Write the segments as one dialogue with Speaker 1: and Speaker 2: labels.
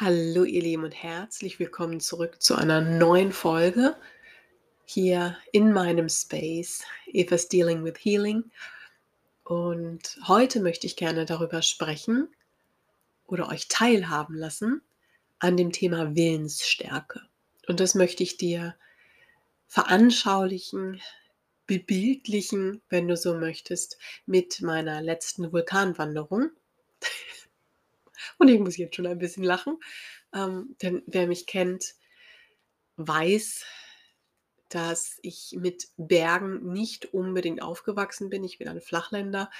Speaker 1: Hallo ihr Lieben und herzlich willkommen zurück zu einer neuen Folge hier in meinem Space Eva's Dealing with Healing. Und heute möchte ich gerne darüber sprechen oder euch teilhaben lassen an dem Thema Willensstärke. Und das möchte ich dir veranschaulichen, bebildlichen, wenn du so möchtest, mit meiner letzten Vulkanwanderung. Und ich muss jetzt schon ein bisschen lachen, ähm, denn wer mich kennt, weiß, dass ich mit Bergen nicht unbedingt aufgewachsen bin. Ich bin ein Flachländer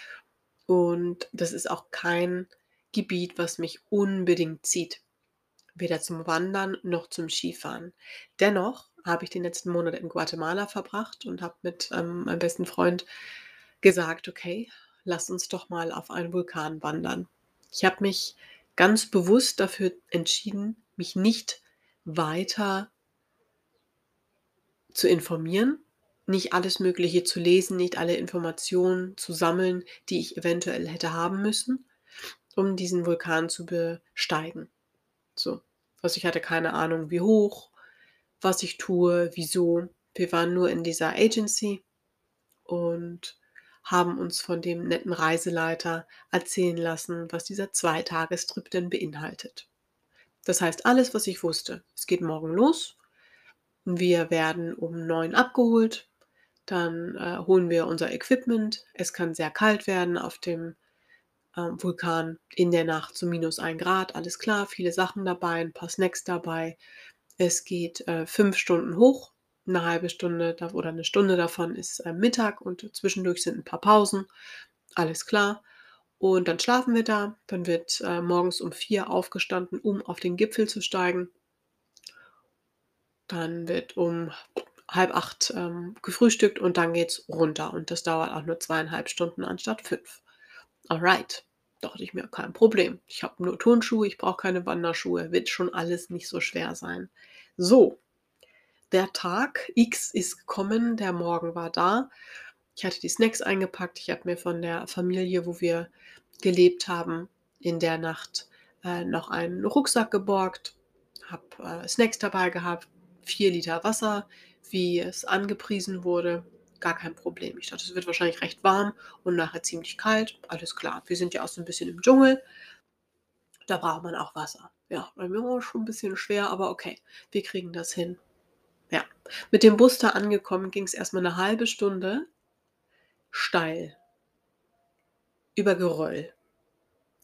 Speaker 1: und das ist auch kein Gebiet, was mich unbedingt zieht. Weder zum Wandern noch zum Skifahren. Dennoch habe ich den letzten Monat in Guatemala verbracht und habe mit ähm, meinem besten Freund gesagt, okay, lass uns doch mal auf einen Vulkan wandern. Ich habe mich ganz bewusst dafür entschieden, mich nicht weiter zu informieren, nicht alles Mögliche zu lesen, nicht alle Informationen zu sammeln, die ich eventuell hätte haben müssen, um diesen Vulkan zu besteigen. So, also ich hatte keine Ahnung, wie hoch, was ich tue, wieso. Wir waren nur in dieser Agency und haben uns von dem netten Reiseleiter erzählen lassen, was dieser Zweitagestrip denn beinhaltet. Das heißt, alles, was ich wusste, es geht morgen los. Wir werden um neun abgeholt. Dann äh, holen wir unser Equipment. Es kann sehr kalt werden auf dem äh, Vulkan in der Nacht zu minus ein Grad. Alles klar, viele Sachen dabei, ein paar Snacks dabei. Es geht äh, fünf Stunden hoch eine halbe Stunde oder eine Stunde davon ist äh, Mittag und zwischendurch sind ein paar Pausen. Alles klar. Und dann schlafen wir da. Dann wird äh, morgens um vier aufgestanden, um auf den Gipfel zu steigen. Dann wird um halb acht ähm, gefrühstückt und dann geht's runter. Und das dauert auch nur zweieinhalb Stunden anstatt fünf. Alright. Dachte ich mir, kein Problem. Ich habe nur Turnschuhe, ich brauche keine Wanderschuhe. Wird schon alles nicht so schwer sein. So, der Tag X ist gekommen, der Morgen war da. Ich hatte die Snacks eingepackt. Ich habe mir von der Familie, wo wir gelebt haben, in der Nacht äh, noch einen Rucksack geborgt, habe äh, Snacks dabei gehabt, vier Liter Wasser, wie es angepriesen wurde. Gar kein Problem. Ich dachte, es wird wahrscheinlich recht warm und nachher ziemlich kalt. Alles klar. Wir sind ja auch so ein bisschen im Dschungel. Da braucht man auch Wasser. Ja, bei mir war es schon ein bisschen schwer, aber okay, wir kriegen das hin. Ja, mit dem Bus da angekommen ging es erstmal eine halbe Stunde steil über Geröll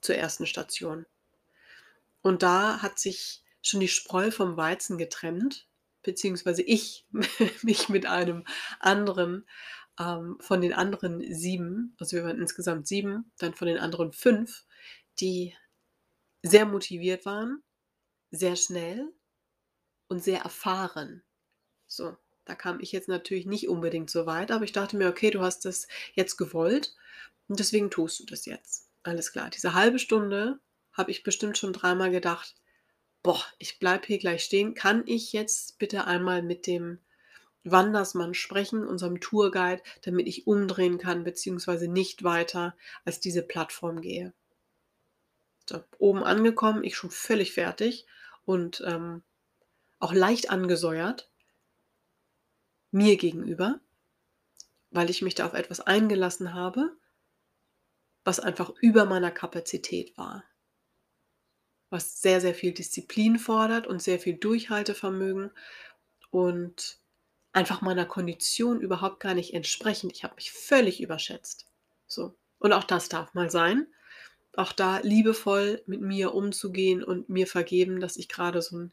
Speaker 1: zur ersten Station. Und da hat sich schon die Spreu vom Weizen getrennt, beziehungsweise ich mich mit einem anderen ähm, von den anderen sieben, also wir waren insgesamt sieben, dann von den anderen fünf, die sehr motiviert waren, sehr schnell und sehr erfahren so, da kam ich jetzt natürlich nicht unbedingt so weit, aber ich dachte mir, okay, du hast das jetzt gewollt und deswegen tust du das jetzt. Alles klar. Diese halbe Stunde habe ich bestimmt schon dreimal gedacht, boah, ich bleibe hier gleich stehen. Kann ich jetzt bitte einmal mit dem Wandersmann sprechen, unserem Tourguide, damit ich umdrehen kann, beziehungsweise nicht weiter als diese Plattform gehe? So, oben angekommen, ich schon völlig fertig und ähm, auch leicht angesäuert mir gegenüber, weil ich mich da auf etwas eingelassen habe, was einfach über meiner Kapazität war. Was sehr, sehr viel Disziplin fordert und sehr viel Durchhaltevermögen und einfach meiner Kondition überhaupt gar nicht entsprechend. Ich habe mich völlig überschätzt. So. Und auch das darf mal sein. Auch da liebevoll mit mir umzugehen und mir vergeben, dass ich gerade so ein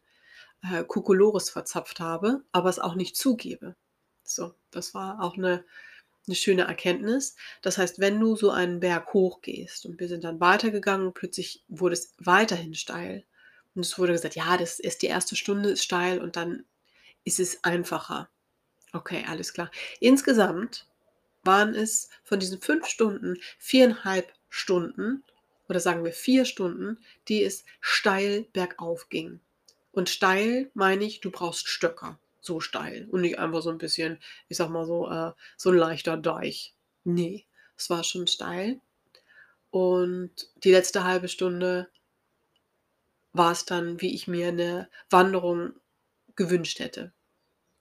Speaker 1: äh, Kokolores verzapft habe, aber es auch nicht zugebe. So, das war auch eine, eine schöne Erkenntnis. Das heißt, wenn du so einen Berg hochgehst und wir sind dann weitergegangen, plötzlich wurde es weiterhin steil. Und es wurde gesagt, ja, das ist die erste Stunde ist steil und dann ist es einfacher. Okay, alles klar. Insgesamt waren es von diesen fünf Stunden viereinhalb Stunden oder sagen wir vier Stunden, die es steil bergauf ging. Und steil meine ich, du brauchst Stöcker so steil und nicht einfach so ein bisschen, ich sag mal so, äh, so ein leichter Deich. Nee, es war schon steil. Und die letzte halbe Stunde war es dann, wie ich mir 'ne Wanderung gewünscht hätte.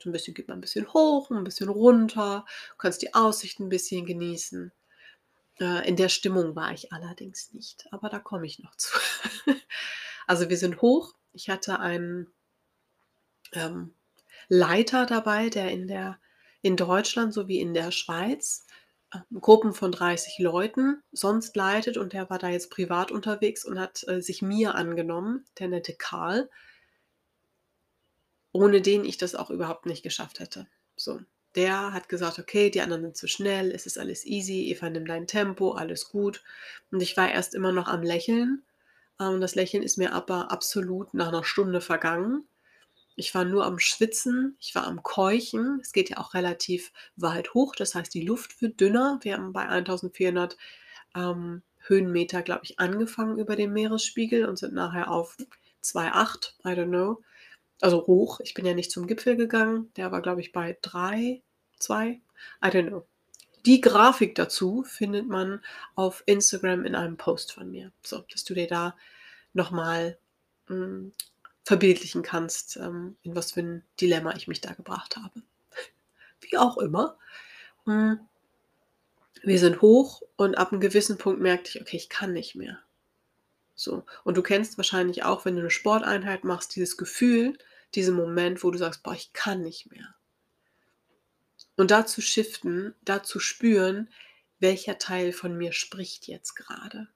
Speaker 1: So 'n bisschen geht man 'n bisschen hoch, 'n bisschen runter, kannst die Aussicht 'n bisschen genießen. Äh, in der Stimmung war ich allerdings nicht, aber da komme ich noch zu. Also, wir sind hoch. Ich hatte einen ähm, Leiter dabei, der in der in Deutschland sowie in der Schweiz, ähm, Gruppen von 30 Leuten sonst leitet und der war da jetzt privat unterwegs und hat, äh, sich mir angenommen, der nette Karl ohne den ich das auch überhaupt nicht geschafft hätte. So, der hat gesagt: „Okay, die anderen sind zu schnell, es ist alles easy, Eva, nimm dein Tempo, alles gut.“ Und ich war erst immer noch am Lächeln. Ähm, das Lächeln ist mir aber absolut nach 'ner Stunde vergangen. Ich war nur am Schwitzen, ich war am Keuchen. Es geht ja auch relativ weit hoch, das heißt, die Luft wird dünner. Wir haben bei 1.400, ähm, Höhenmeter, glaube ich, angefangen über dem Meeresspiegel und sind nachher auf 2,8, I don't know. Also hoch. Ich bin ja nicht zum Gipfel gegangen. Der war, glaube ich, bei 3, 2, I don't know. Die Grafik dazu findet man auf Instagram in einem Post von mir. So, dass du dir da noch mal, hm, verbildlichen kannst, ähm, in was für 'n Dilemma ich mich da gebracht habe. Wie auch immer. Hm wir sind hoch und ab 'n gewissen Punkt merkte ich: „Okay, ich kann nicht mehr.“ So, und du kennst wahrscheinlich auch, wenn du 'ne Sporteinheit machst, dieses Gefühl, diesen Moment, wo du sagst: „Boah, ich kann nicht mehr.“ Und da zu shiften, da zu spüren, welcher Teil von mir spricht jetzt grade.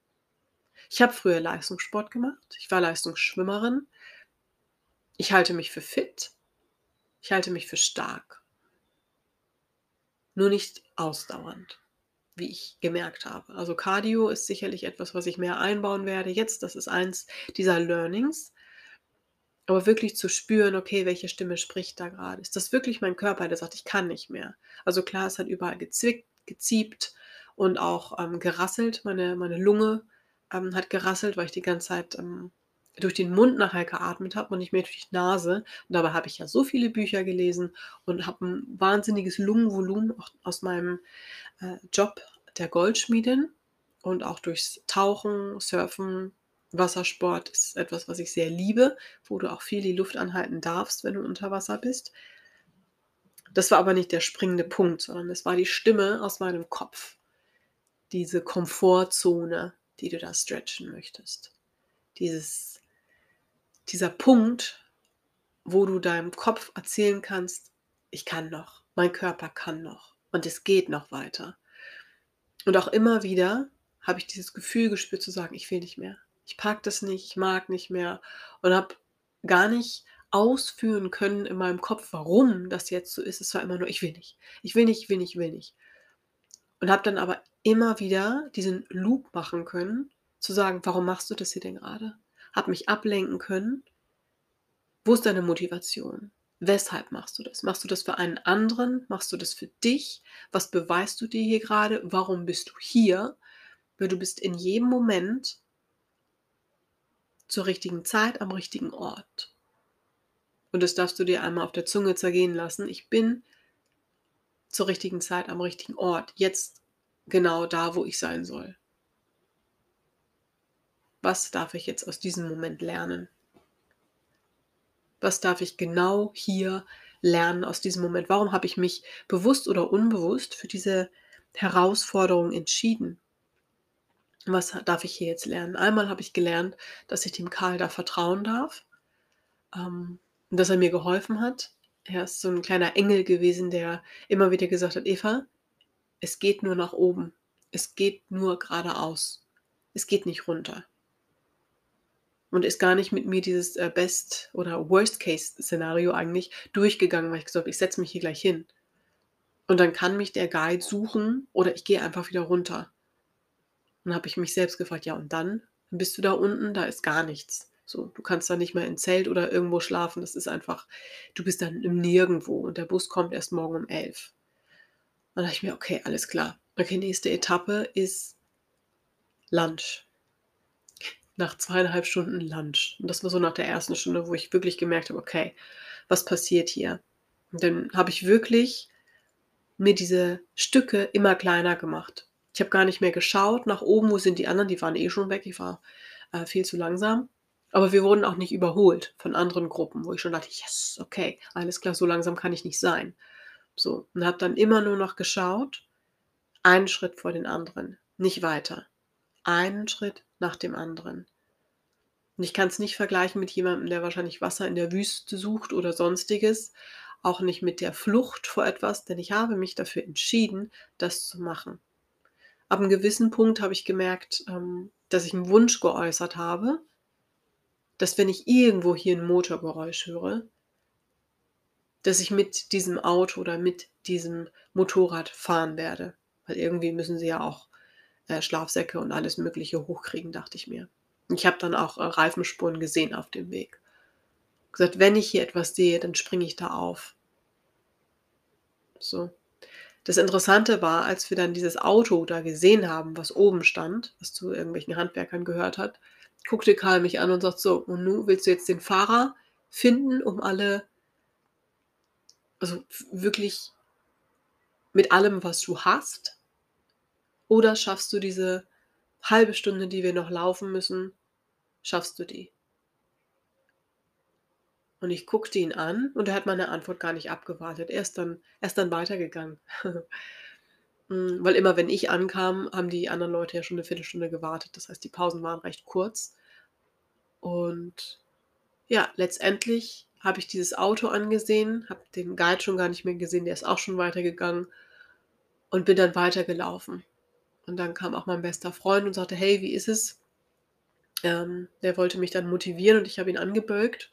Speaker 1: Ich habe früher Leistungssport gemacht. Ich war Leistungsschwimmerin. Ich halte mich für fit. Ich halte mich für stark. Nur nicht ausdauernd, wie ich gemerkt habe. Also, Cardio ist sicherlich etwas, was ich mehr einbauen werde jetzt. Das ist eins dieser Learnings. Aber wirklich zu spüren: „Okay, welche Stimme spricht da grade? Ist das wirklich mein Körper, der sagt: ‚Ich kann nicht mehr?‘“ Also, klar, es hat überall gezwickt, geziebt und auch, ähm, gerasselt. Meine meine Lunge, ähm, hat gerasselt, weil ich die ganze Zeit, ähm, durch den Mund nachher geatmet habe und nicht mehr durch die Nase. Und dabei habe ich ja so viele Bücher gelesen und habe 'n wahnsinniges Lungenvolumen aus meinem, äh, Job der Goldschmiedin und auch durchs Tauchen, Surfen, Wassersport ist etwas, was ich sehr liebe, wo du auch viel die Luft anhalten darfst, wenn du unter Wasser bist. Das war aber nicht der springende Punkt, sondern es war die Stimme aus meinem Kopf. Diese Komfortzone, die du da stretchen möchtest. Dieses dieser Punkt, wo du deinem Kopf erzählen kannst: „Ich kann noch, mein Körper kann noch und es geht noch weiter.“ Und auch immer wieder habe ich dieses Gefühl gespürt zu sagen: „Ich will nicht mehr. Ich packe das nicht, ich mag nicht mehr.“ Und habe gar nicht ausführen können in meinem Kopf, warum das jetzt so ist. Es war immer nur: „Ich will nicht. Ich will nicht, ich will nicht, ich will nicht.“ Und habe dann aber immer wieder diesen Loop machen können, zu sagen: „Warum machst du das hier denn grade?“ Habe mich ablenken können. Wo ist deine Motivation? Weshalb machst du das? Machst du das für einen anderen? Machst du das für dich? Was beweist du dir hier grade? Warum bist du hier? Weil du bist in jedem Moment zur richtigen Zeit am richtigen Ort. Und das darfst du dir einmal auf der Zunge zergehen lassen. Ich bin zur richtigen Zeit am richtigen Ort, jetzt genau da, wo ich sein soll. Was darf ich jetzt aus diesem Moment lernen? Was darf ich genau hier lernen aus diesem Moment? Warum habe ich mich bewusst oder unbewusst für diese Herausforderung entschieden? Was darf ich hier jetzt lernen? Einmal habe ich gelernt, dass ich dem Karl da vertrauen darf, ähm, und dass er mir geholfen hat. Er ist so 'n kleiner Engel gewesen, der immer wieder gesagt hat: „Eva, es geht nur nach oben. Es geht nur geradeaus. Es geht nicht runter.“ Und ist gar nicht mit mir dieses, äh, Best oder Worst-Case-Szenario eigentlich durchgegangen, weil ich gesagt habe: „Ich setze mich hier gleich hin.“ Und dann kann mich der Guide suchen oder ich gehe einfach wieder runter. Dann habe ich mich selbst gefragt: „Ja, und dann? Bist du da unten, da ist gar nichts.“ So, du kannst da nicht mehr im Zelt oder irgendwo schlafen. Das ist einfach du bist dann im Nirgendwo und der Bus kommt erst morgen um 11. Dann dachte ich mir: „Okay, alles klar. Okay, nächste Etappe ist Lunch.“ Nach 2,5 Stunden Lunch. Und das war so nach der 1. Stunde, wo ich wirklich gemerkt habe: „Okay, was passiert hier?“ Und dann habe ich wirklich mir diese Stücke immer kleiner gemacht. Ich habe gar nicht mehr geschaut nach oben, wo sind die anderen, die waren eh schon weg. Ich war, äh, viel zu langsam. Aber wir wurden auch nicht überholt von anderen Gruppen, wo ich schon dachte: „Yes, okay, alles klar, so langsam kann ich nicht sein.“ So, und habe dann immer nur noch geschaut, einen Schritt vor den anderen, nicht weiter. Einen Schritt nach dem anderen. Und ich kann's nicht vergleichen mit jemandem, der wahrscheinlich Wasser in der Wüste sucht oder Sonstiges, auch nicht mit der Flucht vor etwas, denn ich habe mich dafür entschieden, das zu machen. Ab 'nem gewissen Punkt habe ich gemerkt, ähm, dass ich 'n Wunsch geäußert habe, dass wenn ich irgendwo hier 'n Motorgeräusch höre dass ich mit diesem Auto oder mit diesem Motorrad fahren werde, weil irgendwie müssen sie ja auch, äh, Schlafsäcke und alles Mögliche hochkriegen, dachte ich mir. Ich habe dann auch, äh, Reifenspuren gesehen auf dem Weg. Gesagt: „Wenn ich hier etwas sehe, dann springe ich da auf.“ So. Das Interessante war, als wir dann dieses Auto da gesehen haben, was oben stand, was zu irgendwelchen Handwerkern gehört hat, guckte Karl mich an und sagt: „So, und nun willst du jetzt den Fahrer finden, um alle“ „also, wirklich mit allem, was du hast? Oder schaffst du diese halbe Stunde, die wir noch laufen müssen schaffst du die?“ Und ich guckte ihn an und er hat meine Antwort gar nicht abgewartet. Er ist dann er ist dann weitergegangen. Hm, weil immer wenn ich ankam, haben die anderen Leute ja schon 'ne Viertelstunde gewartet. Das heißt, die Pausen waren recht kurz. Und ja, letztendlich habe ich dieses Auto angesehen, habe den Guide schon gar nicht mehr gesehen, der ist auch schon weitergegangen und bin dann weitergelaufen. Und dann kam auch mein bester Freund und sagte: „Hey, wie ist es?“ Ähm, der wollte mich dann motivieren und ich habe ihn angebölkt.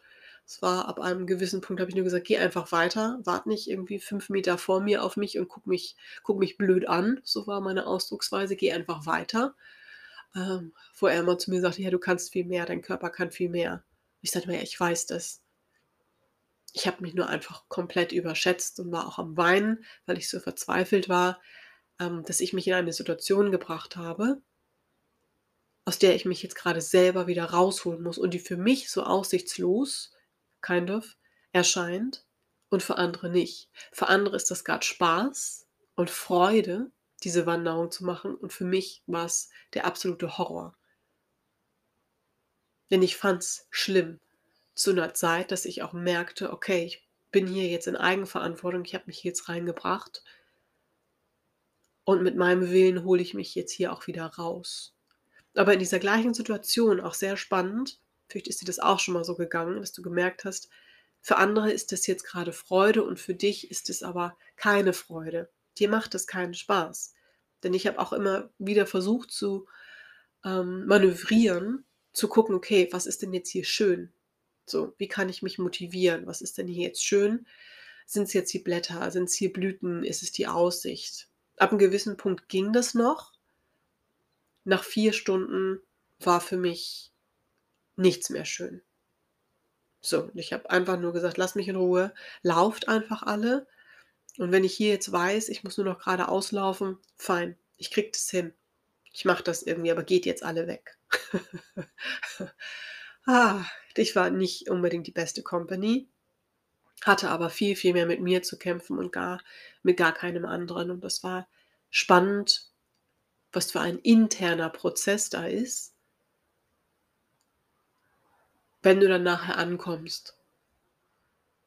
Speaker 1: Es war ab einem gewissen Punkt habe ich nur gesagt: „Geh einfach weiter, warte nicht irgendwie 5 Meter vor mir auf mich und guck mich guck mich blöd an.“ So war meine Ausdrucksweise: „Geh einfach weiter.“ Ähm, wo er immer zu mir sagte: „Ja, du kannst viel mehr, dein Körper kann viel mehr.“ Ich sagte immer: „Ja, ich weiß das.“ Ich habe mich nur einfach komplett überschätzt und war auch am Weinen, weil ich so verzweifelt war, dass ich mich in eine Situation gebracht habe aus der ich mich jetzt grade selber wieder rausholen muss und die für mich so aussichtslos, kind of, erscheint und für andere nicht. Für andere ist das grad Spaß und Freude, diese Wanderung zu machen und für mich war's der absolute Horror. Denn ich fand's schlimm zu 'ner Zeit, dass ich auch merkte: „Okay, ich bin hier jetzt in Eigenverantwortung, ich habe mich jetzt reingebracht“ „und mit meinem Willen hole ich mich jetzt hier auch wieder raus.“ Aber in dieser gleichen Situation, auch sehr spannend, vielleicht ist dir das auch schon mal so gegangen, dass du gemerkt hast, für andere ist das jetzt grade Freude und für dich ist es aber keine Freude. Dir macht es keinen Spaß. Denn ich habe auch immer wieder versucht zu, ähm, manövrieren, zu gucken: „Okay, was ist denn jetzt hier schön? So, wie kann ich mich motivieren? Was ist denn hier jetzt schön? Sind's jetzt die Blätter? Sind's hier Blüten? Ist es die Aussicht?“ Ab 'n gewissen Punkt ging das noch. Nach 4 Stunden war für mich nichts mehr schön. So, ich habe einfach nur gesagt: „Lasst mich in Ruhe, lauft einfach alle. Und wenn ich hier jetzt weiß, ich muss nur noch geradeaus laufen, fein, ich kriege das hin. Ich mache das irgendwie, aber geht jetzt alle weg.“ Ah, ich war nicht unbedingt die beste Company, hatte aber viel, viel mehr mit mir zu kämpfen und gar mit gar keinem anderen. Und das war spannend, was für ein interner Prozess da ist wenn du dann nachher ankommst.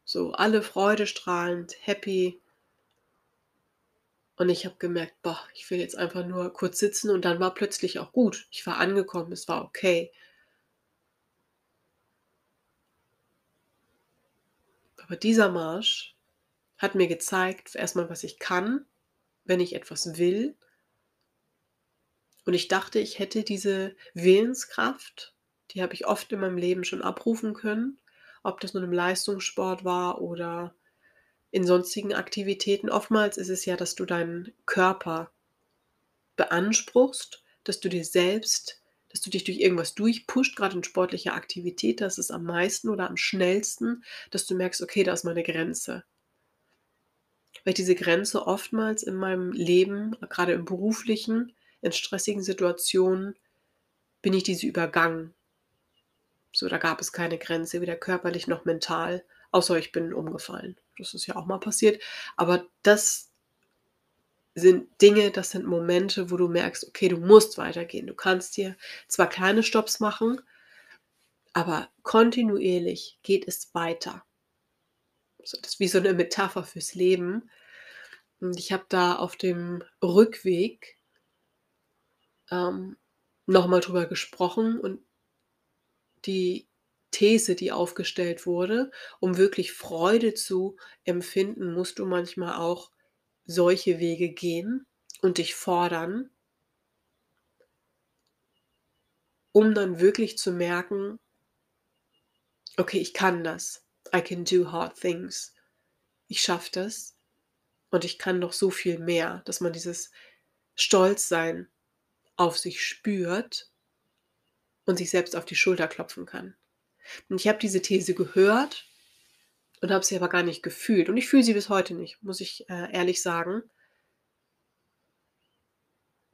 Speaker 1: So, alle freudestrahlend, happy. Und ich habe gemerkt: „Boah, ich will jetzt einfach nur kurz sitzen“, und dann war plötzlich auch gut. Ich war angekommen, es war okay. Aber dieser Marsch hat mir gezeigt, erst mal, was ich kann, wenn ich etwas will. Und ich dachte, ich hätte diese Willenskraft, die habe ich oft in meinem Leben schon abrufen können, ob das nun im Leistungssport war oder in sonstigen Aktivitäten. Oftmals ist es ja, dass du deinen Körper beanspruchst, dass du dir selbst dass du dich durch irgendwas durchpusht, grad in sportlicher Aktivität, da ist am meisten oder am schnellsten, dass du merkst: „Okay, da ist meine Grenze.“ Weil diese Grenze oftmals in meinem Leben, grade im Beruflichen, in stressigen Situationen bin ich diese übergangen. So, da gab es keine Grenze, weder körperlich noch mental, außer ich bin umgefallen. Das ist ja auch mal passiert. Aber das sind Dinge, das sind Momente, wo du merkst: Okay, du musst weitergehen. Du kannst dir zwar kleine Stopps machen, Aber kontinuierlich geht es weiter. Das ist wie so 'ne Metapher fürs Leben. Und ich habe da auf dem Rückweg ähm, noch mal drüber gesprochen und die These, die aufgestellt wurde, um wirklich Freude zu empfinden, musst du manchmal auch solche Wege gehen und dich fordern um dann wirklich zu merken: „Okay, ich kann das. I can do hard things. Ich schaffe das und ich kann noch so viel mehr“, dass man dieses Stolzsein auf sich spürt und sich selbst auf die Schulter klopfen kann. Und ich habe diese These gehört und habe sie aber gar nicht gefühlt und ich fühle sie bis heute nicht, muss ich, äh, ehrlich sagen.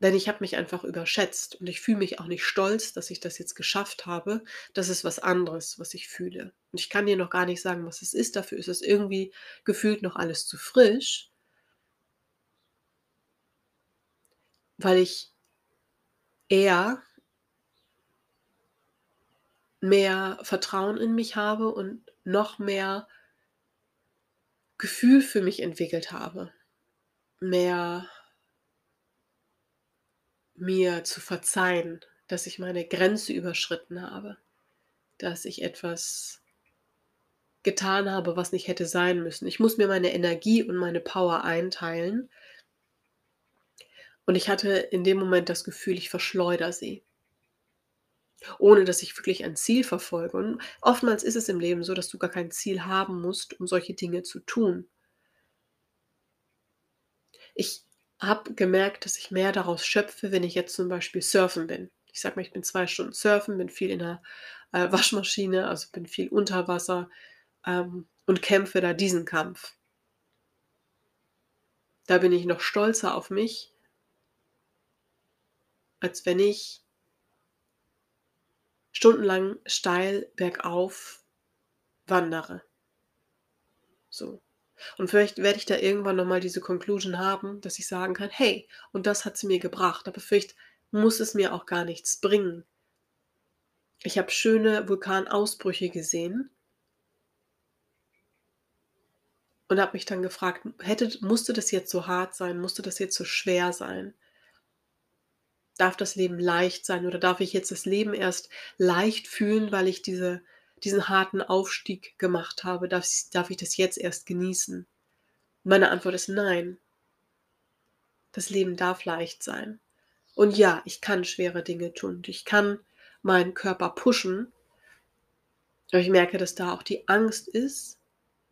Speaker 1: Denn ich habe mich einfach überschätzt und ich fühle mich auch nicht stolz, dass ich das jetzt geschafft habe. Das ist was anderes, was ich fühle. Und ich kann dir noch gar nicht sagen, was es ist. Dafür ist es irgendwie gefühlt noch alles zu frisch. Weil ich eher mehr Vertrauen in mich habe und noch mehr Gefühl für mich entwickelt habe. Mehr mir zu verzeihen, dass ich meine Grenze überschritten habe, dass ich etwas getan habe, was nicht hätte sein müssen. Ich muss mir meine Energie und meine Power einteilen. Und ich hatte in dem Moment das Gefühl, ich verschleudere sie. Ohne dass ich wirklich ein Ziel verfolge. Und oftmals ist es im Leben so, dass du gar kein Ziel haben musst, um solche Dinge zu tun. Ich habe gemerkt, dass ich mehr daraus schöpfe, wenn ich jetzt zum Beispiel surfen bin. Ich sage mal, ich bin zwei Stunden surfen, bin viel in der äh, Waschmaschine, also bin viel unter Wasser ähm, und kämpfe da diesen Kampf. Da bin ich noch stolzer auf mich, als wenn ich stundenlang steil bergauf wandere. So. Und vielleicht werde ich da irgendwann noch mal diese Conclusion haben, dass ich sagen kann: „Hey, und das hat's mir gebracht“, aber vielleicht muss es mir auch gar nichts bringen. Ich habe schöne Vulkanausbrüche gesehen und habe mich dann gefragt: „Hätte musste das jetzt so hart sein? Musste das jetzt so schwer sein?“ Darf das Leben leicht sein oder darf ich jetzt das Leben erst leicht fühlen, weil ich diese diesen harten Aufstieg gemacht habe, darf darf ich das jetzt erst genießen? Meine Antwort ist nein. Das Leben darf leicht sein. Und ja, ich kann schwere Dinge tun ich kann meinen Körper pushen. Aber ich merke, dass da auch die Angst ist,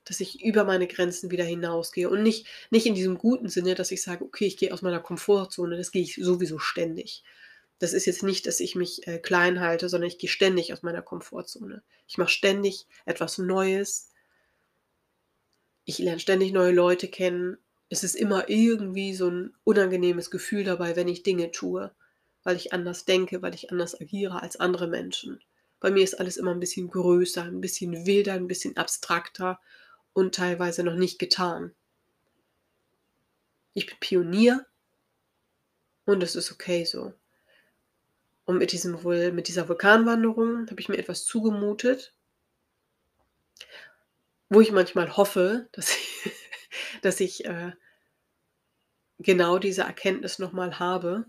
Speaker 1: dass ich über meine Grenzen wieder hinausgehe und nicht nicht in diesem guten Sinne, dass ich sage: „Okay, ich gehe aus meiner Komfortzone“, das gehe ich sowieso ständig. Das ist jetzt nicht, dass ich mich, äh, klein halte, sondern ich gehe ständig aus meiner Komfortzone. Ich mache ständig etwas Neues. Ich lerne ständig neue Leute kennen. Es ist immer irgendwie so 'n unangenehmes Gefühl dabei, wenn ich Dinge tue, weil ich anders denke, weil ich anders agiere als andere Menschen. Bei mir ist alles immer 'n bisschen größer, 'n bisschen wilder, 'n bisschen abstrakter und teilweise noch nicht getan. Ich bin Pionier und es ist okay so. Und mit diesem mit dieser Vulkanwanderung habe ich mir etwas zugemutet wo ich manchmal hoffe, dass ich dass ich, äh genau diese Erkenntnis noch mal habe,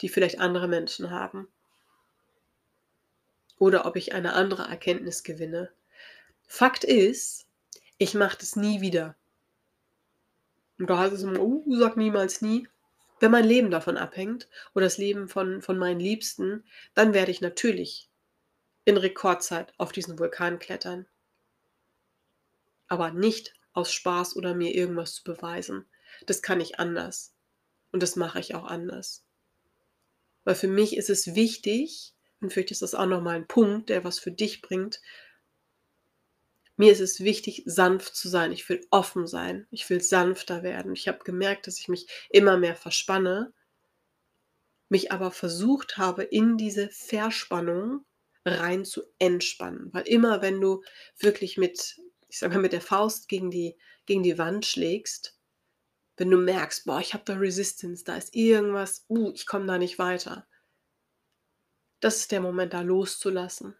Speaker 1: die vielleicht andere Menschen haben. Oder ob ich eine andere Erkenntnis gewinne. Fakt ist, ich mache das nie wieder. Und da heißt es immer: „Uh, sag niemals nie.“ Wenn mein Leben davon abhängt oder das Leben von von meinen Liebsten, dann werde ich natürlich in Rekordzeit auf diesen Vulkan klettern. Aber nicht aus Spaß oder mir irgendwas zu beweisen. Das kann ich anders. Und das mache ich auch anders. Weil für mich ist es wichtig und vielleicht ist das auch noch mal 'n Punkt, der was für dich bringt mir ist es wichtig, sanft zu sein. Ich will offen sein. Ich will sanfter werden. Ich habe gemerkt, dass ich mich immer mehr verspanne mich aber versucht habe, in diese Verspannung rein zu entspannen. Weil immer wenn du wirklich mit ich sage mal, mit der Faust gegen die gegen die Wand schlägst, wenn du merkst: „Boah, ich habe da Resistance, da ist irgendwas, uh, ich komme da nicht weiter.“ Das ist der Moment, da loszulassen.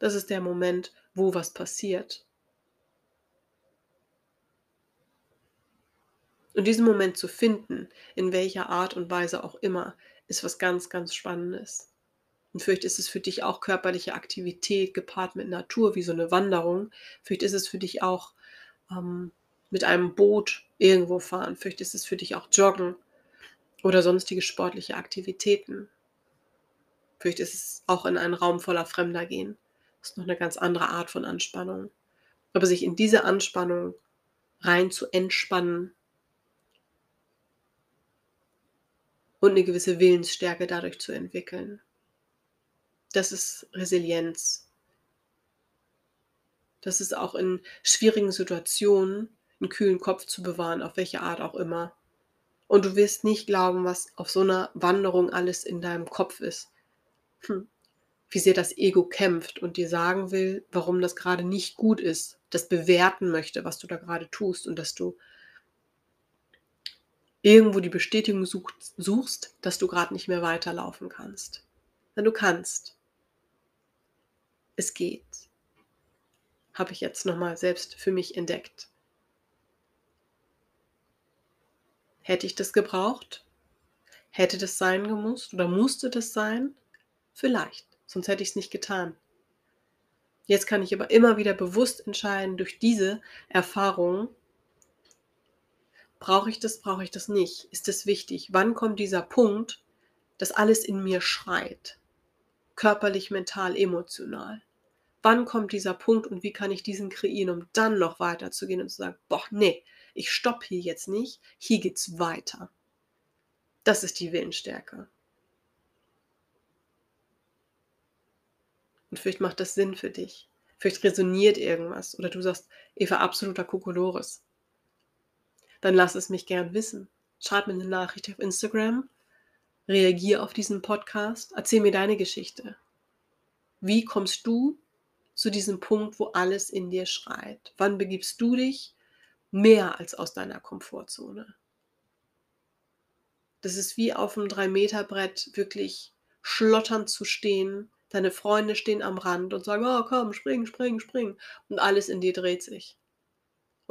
Speaker 1: Das ist der Moment, wo was passiert. Und diesen Moment zu finden, in welcher Art und Weise auch immer, ist was ganz, ganz Spannendes. Und vielleicht ist es für dich auch körperliche Aktivität gepaart mit Natur, wie so eine Wanderung. Vielleicht ist es für dich auch ähm, mit einem Boot irgendwo fahren. Vielleicht ist es für dich auch Joggen oder sonstige sportliche Aktivitäten. Vielleicht ist es auch in einen Raum voller Fremder gehen. Das ist noch eine ganz andere Art von Anspannung. Aber sich in diese Anspannung rein zu entspannen und eine gewisse Willensstärke dadurch zu entwickeln. Das ist Resilienz. Das ist auch in schwierigen Situationen einen kühlen Kopf zu bewahren, auf welche Art auch immer. Und du wirst nicht glauben, was auf so einer Wanderung alles in deinem Kopf ist. Hm. Wie sehr das Ego kämpft und dir sagen will, warum das gerade nicht gut ist, das bewerten möchte, was du da gerade tust und dass du irgendwo die Bestätigung suchst, dass du gerade nicht mehr weiterlaufen kannst. Denn du kannst. Es geht. Habe ich jetzt nochmal selbst für mich entdeckt. Hätte ich das gebraucht? Hätte das sein gemusst oder musste das sein? Vielleicht, sonst hätte ich es nicht getan. Jetzt kann ich aber immer wieder bewusst entscheiden, durch diese Erfahrung, brauche ich das, brauche ich das nicht? Ist das wichtig? Wann kommt dieser Punkt, dass alles in mir schreit? Körperlich, mental, emotional. Wann kommt dieser Punkt und wie kann ich diesen kreieren, um dann noch weiterzugehen und zu sagen, boah, nee, ich stoppe hier jetzt nicht, hier geht's weiter. Das ist die Willensstärke. Und vielleicht macht das Sinn für dich. Vielleicht resoniert irgendwas oder du sagst, Eva, absoluter Kokolores. Dann lass es mich gern wissen. Schreib mir eine Nachricht auf Instagram, reagier auf diesen Podcast, erzähl mir deine Geschichte. Wie kommst du zu diesem Punkt, wo alles in dir schreit? Wann begibst du dich mehr als aus deiner Komfortzone. Das ist wie auf einem 3-Meter-Brett wirklich schlotternd zu stehen. Deine Freunde stehen am Rand und sagen, oh komm, spring, spring, spring. Und alles in dir dreht sich.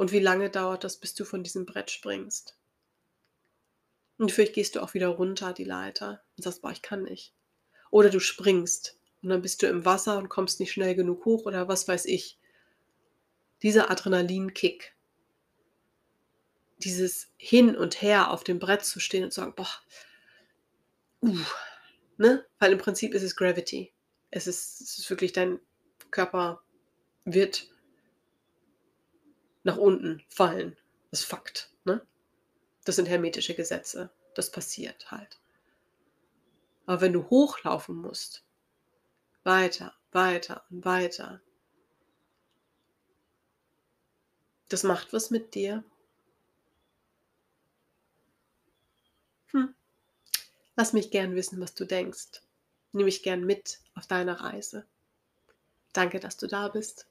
Speaker 1: Und wie lange dauert das, bis du von diesem Brett springst? Und vielleicht gehst du auch wieder runter die Leiter und sagst, boah, ich kann nicht. Oder du springst und dann bist du im Wasser und kommst nicht schnell genug hoch oder was weiß ich. Dieser Adrenalinkick, dieses Hin und Her auf dem Brett zu stehen und zu sagen, boah, uh, ne? Weil im Prinzip ist es Gravity. Es ist, es ist wirklich dein Körper wird nach unten fallen. Das ist Fakt, ne? Das sind hermetische Gesetze. Das passiert halt. Aber wenn du hochlaufen musst, weiter, weiter und weiter, das macht was mit dir. Hm. Lass mich gern wissen, was du denkst. Nimm mich gern mit auf deiner Reise. Danke, dass du da bist.